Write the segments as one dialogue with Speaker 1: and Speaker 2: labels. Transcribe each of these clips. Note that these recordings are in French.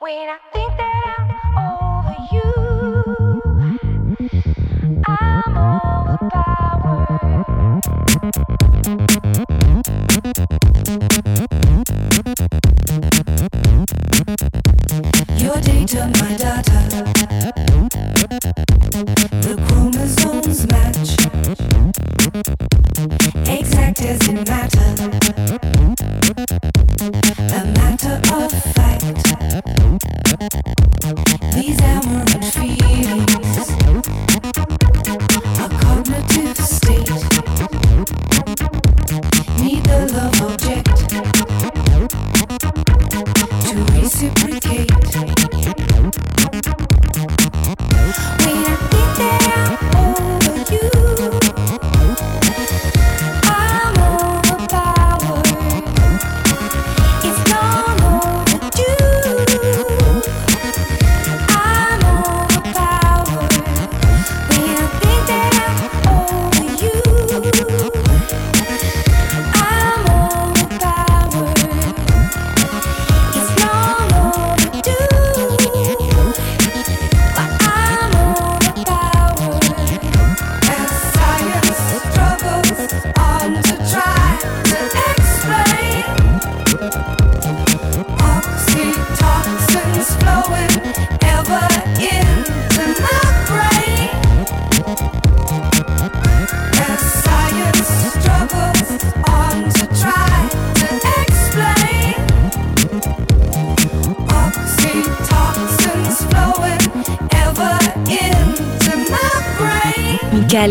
Speaker 1: When I think that I'm over you.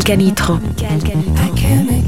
Speaker 1: Canitro. Cal Canitro.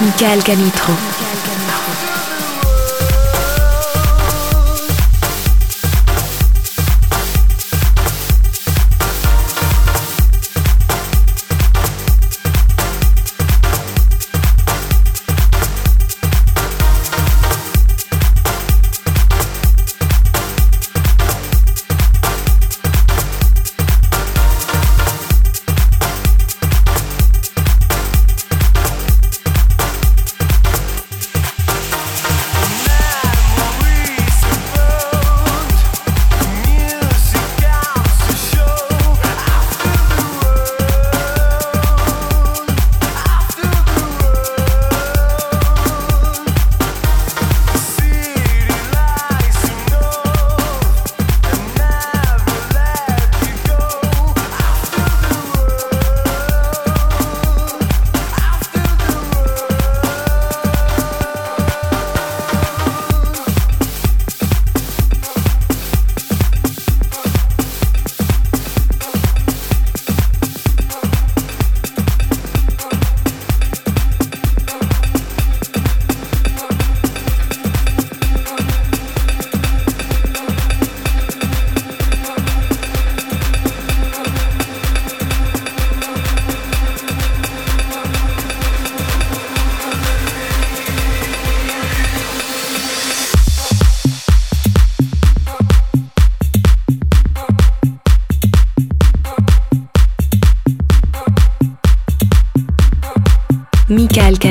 Speaker 1: Michael Canitro.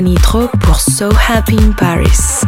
Speaker 2: Canitro pour So Happy in Paris.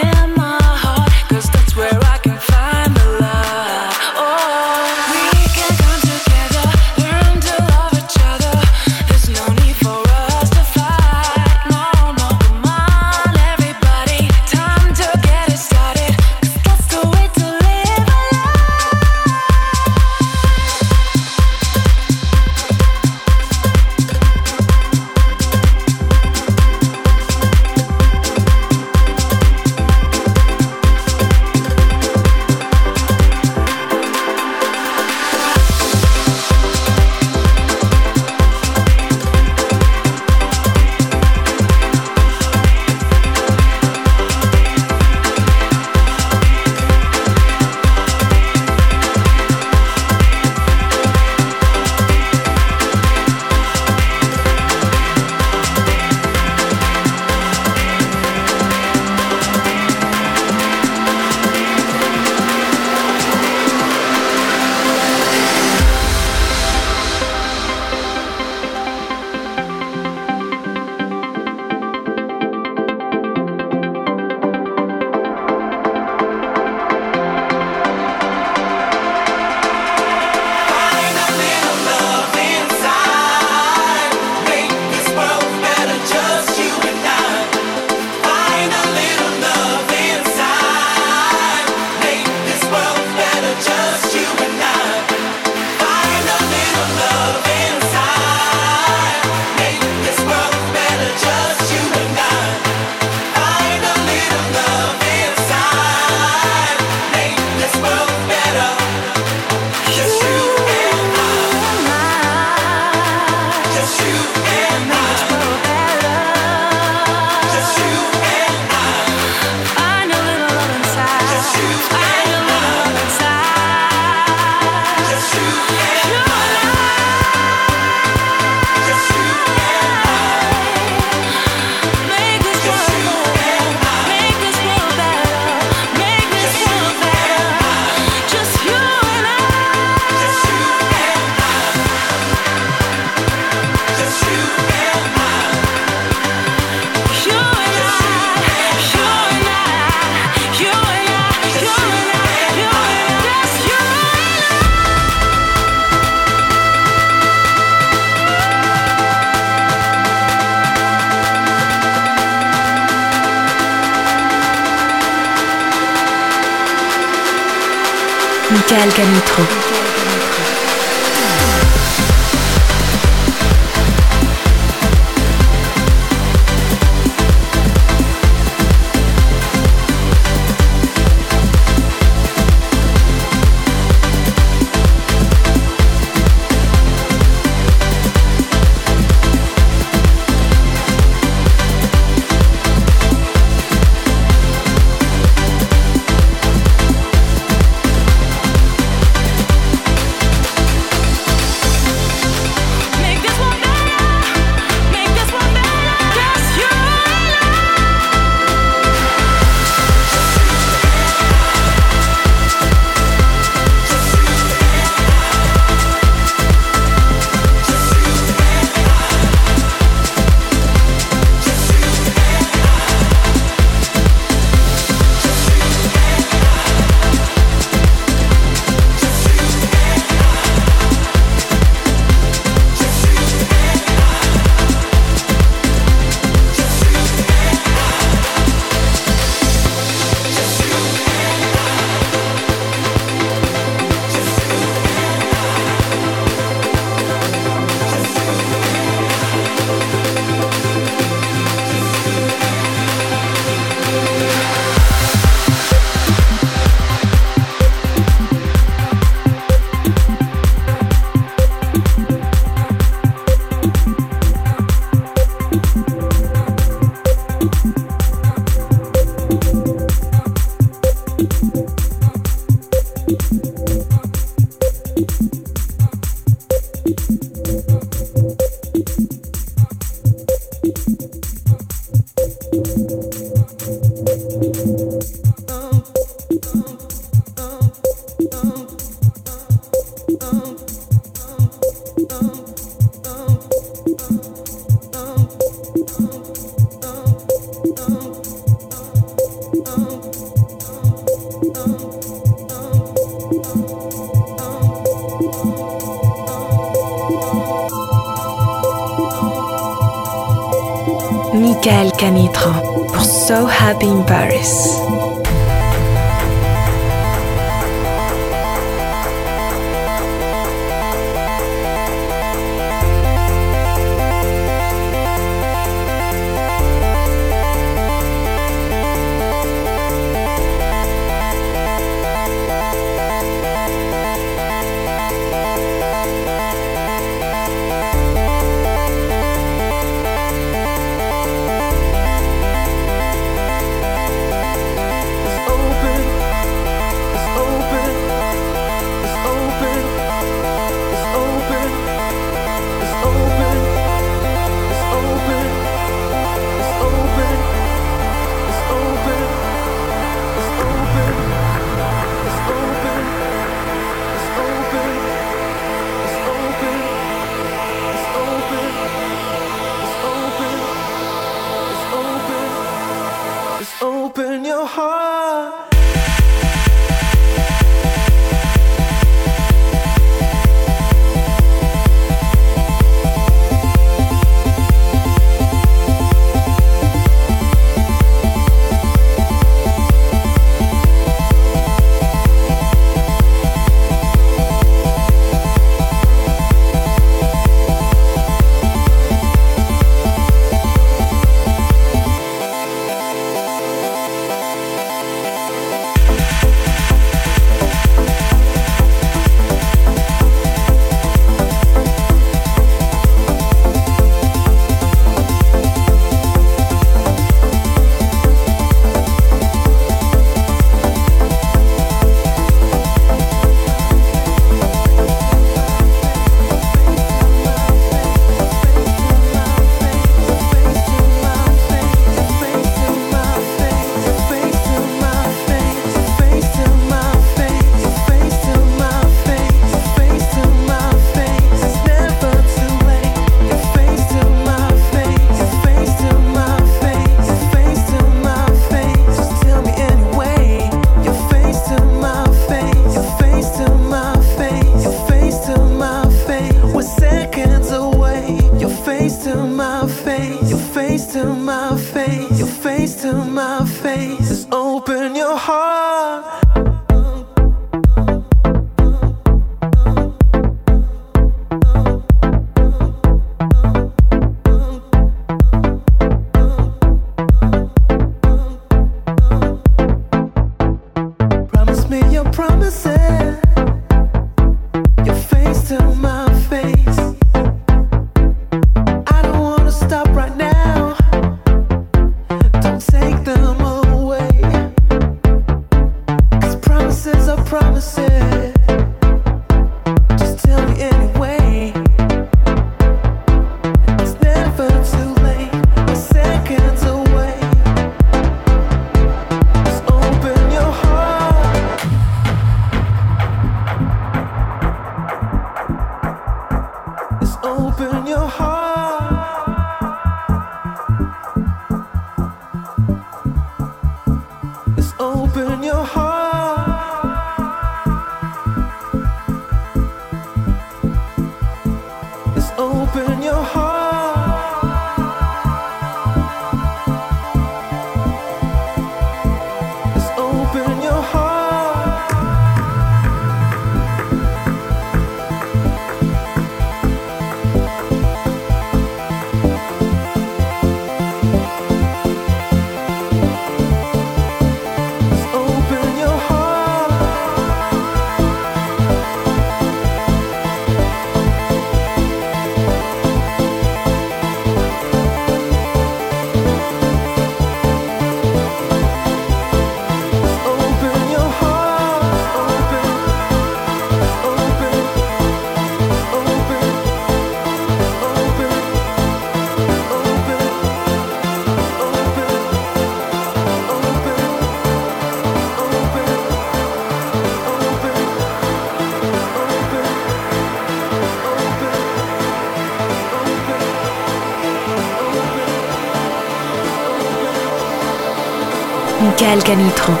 Speaker 3: Canitro.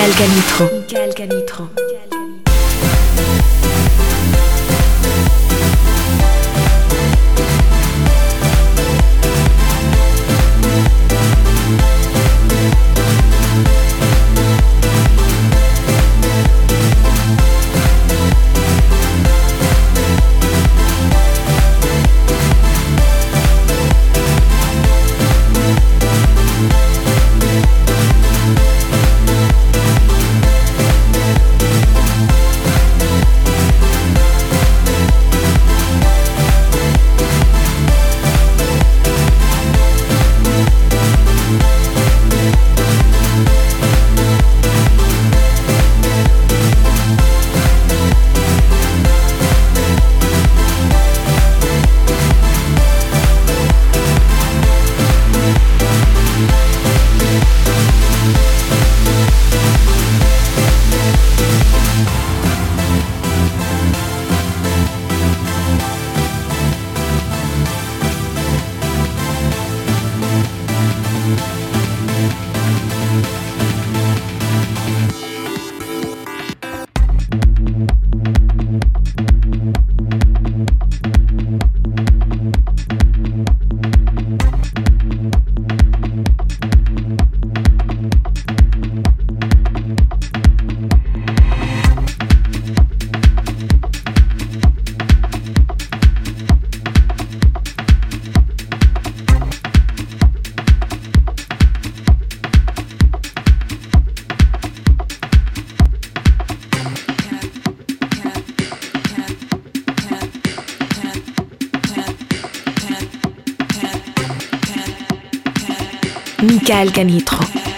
Speaker 3: Michael Canitro.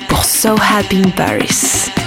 Speaker 3: Pour So Happy in Paris.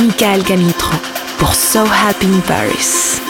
Speaker 3: Michael Canitron pour So Happy Paris.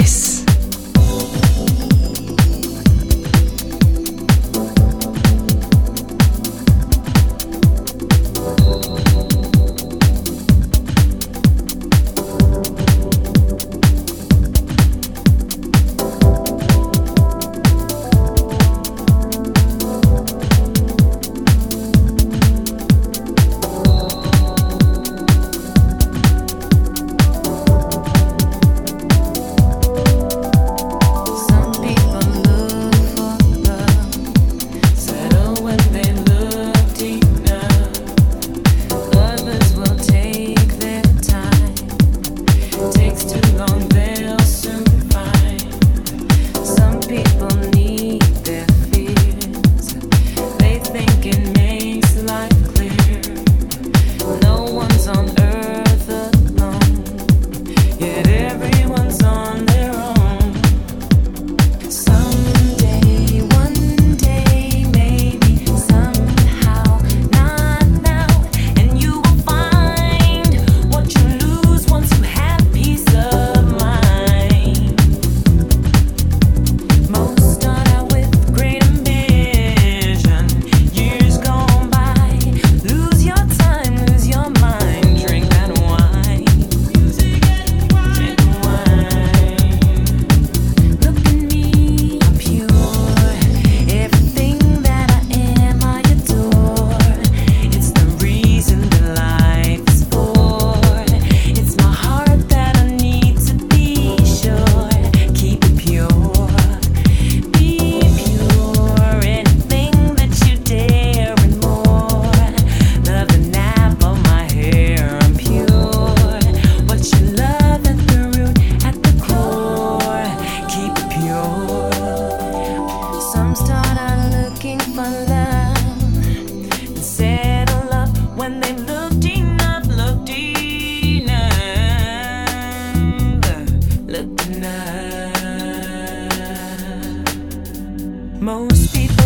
Speaker 1: Most people.